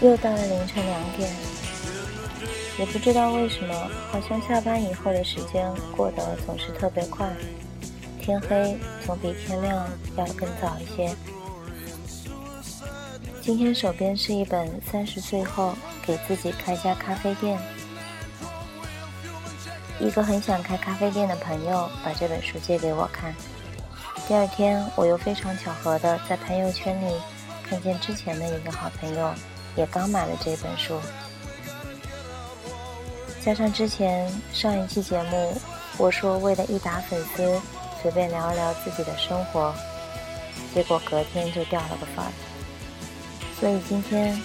又到了凌晨两点，也不知道为什么，好像下班以后的时间过得总是特别快，天黑总比天亮要更早一些。今天手边是一本《三十岁后给自己开家咖啡店》，一个很想开咖啡店的朋友把这本书借给我看。第二天，我又非常巧合的在朋友圈里看见之前的一个好朋友。也刚买了这本书，加上之前上一期节目，我说为了一打粉丝，随便聊一聊自己的生活，结果隔天就掉了个粉。所以今天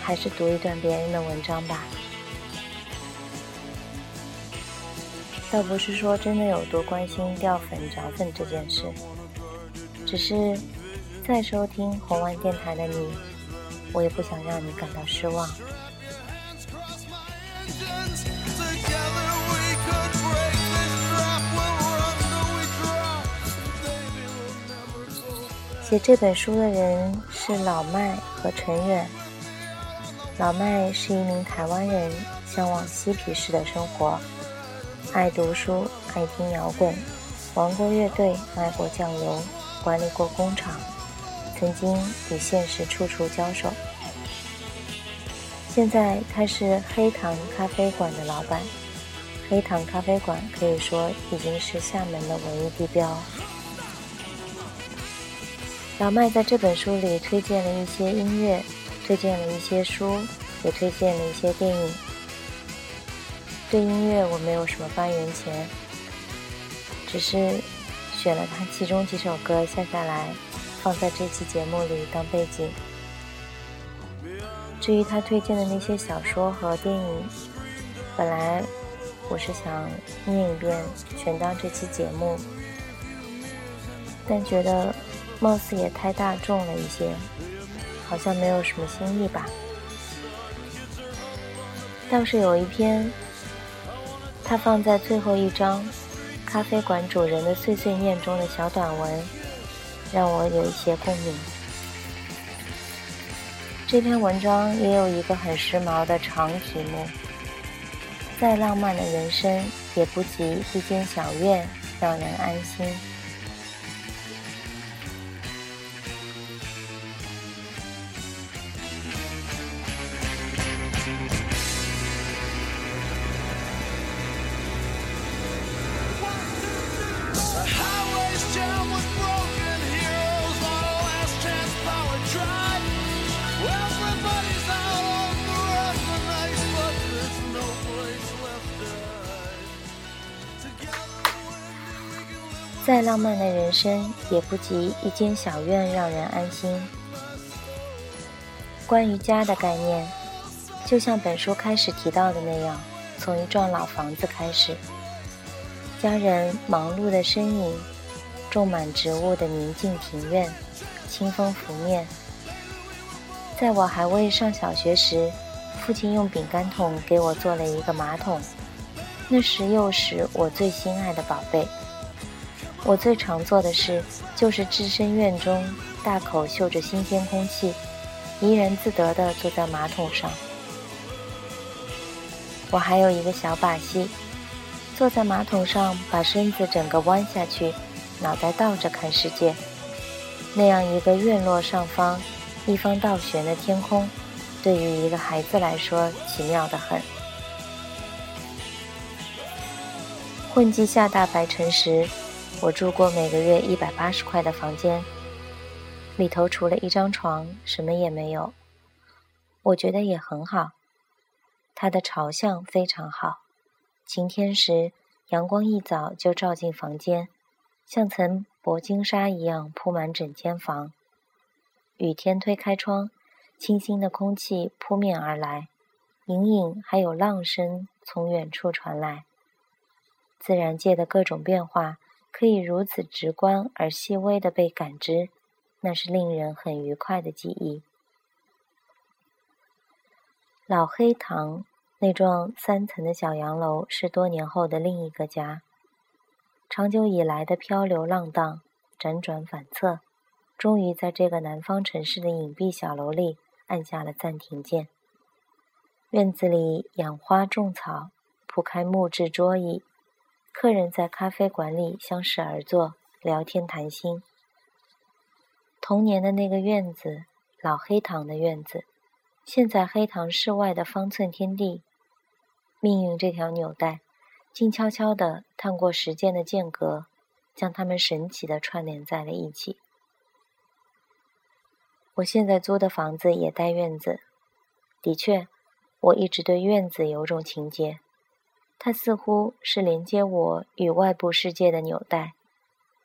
还是读一段别人的文章吧。倒不是说真的有多关心掉粉涨粉这件事，只是在收听红丸电台的你。我也不想让你感到失望。写这本书的人是老麦和陈远。老麦是一名台湾人，向往嬉皮士的生活，爱读书，爱听摇滚，玩过乐队，卖过酱油，管理过工厂。曾经与现实处处交手，现在他是黑糖咖啡馆的老板。黑糖咖啡馆可以说已经是厦门的文艺地标。老麦在这本书里推荐了一些音乐，推荐了一些书，也推荐了一些电影。对音乐我没有什么发言权，只是选了他其中几首歌下下来。放在这期节目里当背景。至于他推荐的那些小说和电影，本来我是想念一遍，全当这期节目，但觉得貌似也太大众了一些，好像没有什么新意吧。倒是有一篇，他放在最后一章，咖啡馆主人的碎碎念中的小短文。让我有一些共鸣。这篇文章也有一个很时髦的长曲目，再浪漫的人生也不及一间小院让人安心。再浪漫的人生，也不及一间小院让人安心。关于家的概念，就像本书开始提到的那样，从一幢老房子开始，家人忙碌的身影，种满植物的宁静庭院，清风拂面。在我还未上小学时，父亲用饼干桶给我做了一个马桶，那时又是我最心爱的宝贝。我最常做的事就是置身院中，大口嗅着新鲜空气，怡然自得地坐在马桶上。我还有一个小把戏，坐在马桶上，把身子整个弯下去，脑袋倒着看世界。那样一个院落上方，一方倒悬的天空，对于一个孩子来说，奇妙的很。混迹下大白城时。我住过每个月一百八十块的房间，里头除了一张床，什么也没有。我觉得也很好，它的朝向非常好。晴天时，阳光一早就照进房间，像层薄金纱一样铺满整间房。雨天推开窗，清新的空气扑面而来，隐隐还有浪声从远处传来。自然界的各种变化。可以如此直观而细微的被感知，那是令人很愉快的记忆。老黑堂那幢三层的小洋楼是多年后的另一个家。长久以来的漂流浪荡，辗转反侧，终于在这个南方城市的隐蔽小楼里按下了暂停键。院子里养花种草，铺开木质桌椅，客人在咖啡馆里相视而坐，聊天谈心。童年的那个院子，老黑糖的院子，现在黑糖室外的方寸天地。命运这条纽带，静悄悄地探过时间的间隔，将它们神奇地串联在了一起。我现在租的房子也带院子，的确，我一直对院子有种情结，它似乎是连接我与外部世界的纽带，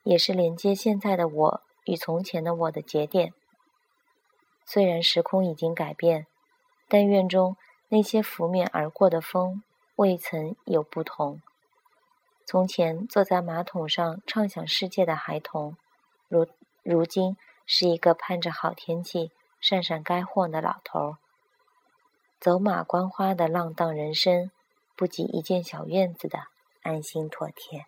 也是连接现在的我。与从前的我的节点，虽然时空已经改变，但院中那些拂面而过的风未曾有不同。从前坐在马桶上畅想世界的孩童，如如今是一个盼着好天气、善善该货的老头儿。走马观花的浪荡人生，不及一间小院子的安心妥帖。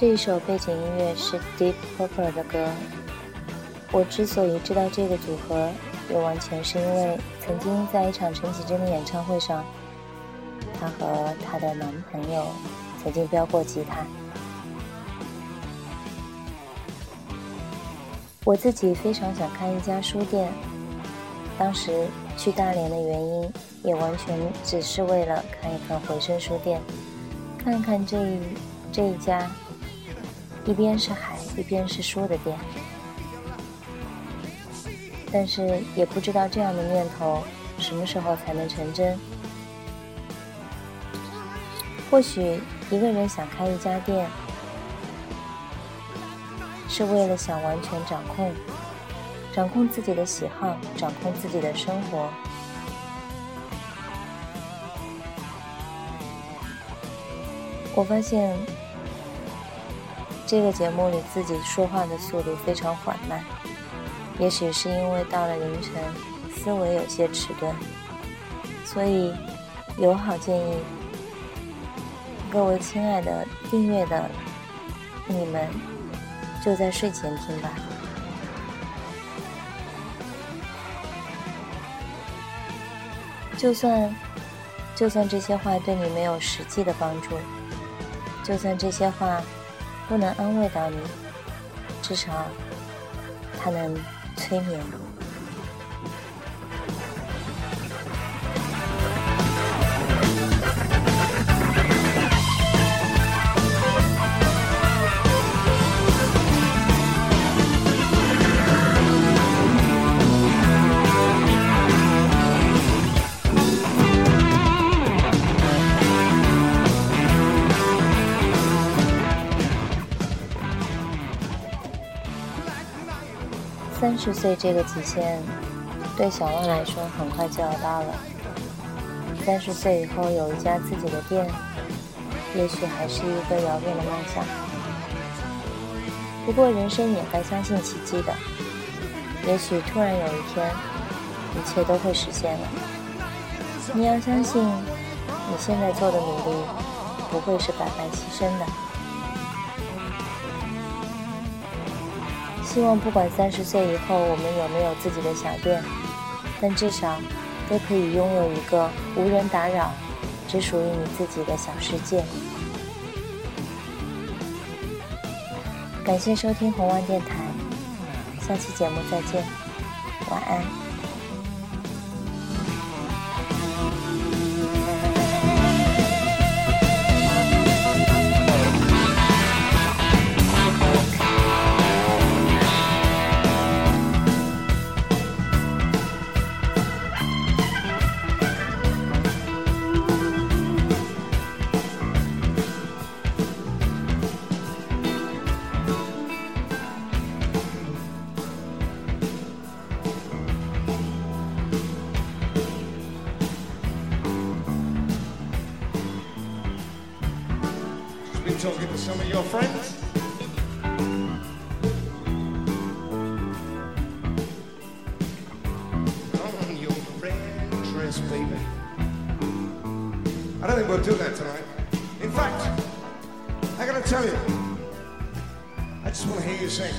这一首背景音乐是 Deep Purple 的歌。我之所以知道这个组合，也完全是因为曾经在一场陈绮贞的演唱会上，她和她的男朋友曾经飙过吉他。我自己非常想开一家书店，当时去大连的原因，也完全只是为了看一看回声书店，看看这一这一家。一边是海，一边是书的店，但是也不知道这样的念头什么时候才能成真。或许一个人想开一家店，是为了想完全掌控，掌控自己的喜好，掌控自己的生活。我发现。这个节目里自己说话的速度非常缓慢，也许是因为到了凌晨，思维有些迟钝，所以友好建议各位亲爱的订阅的你们，就在睡前听吧。就算就算这些话对你没有实际的帮助，就算这些话。不能安慰到你，至少它能催眠你。三十岁这个极限，对小万来说很快就要到了。三十岁以后有一家自己的店，也许还是一个遥远的梦想。不过人生也该相信奇迹的，也许突然有一天，一切都会实现了。你要相信，你现在做的努力，不会是白白牺牲的。希望不管三十岁以后我们有没有自己的小店，但至少都可以拥有一个无人打扰、只属于你自己的小世界。感谢收听红万电台，下期节目再见，晚安。Some of your friends? On your red dress, baby. I don't think we'll do that tonight. In fact, I gotta tell you, I just want to hear you sing.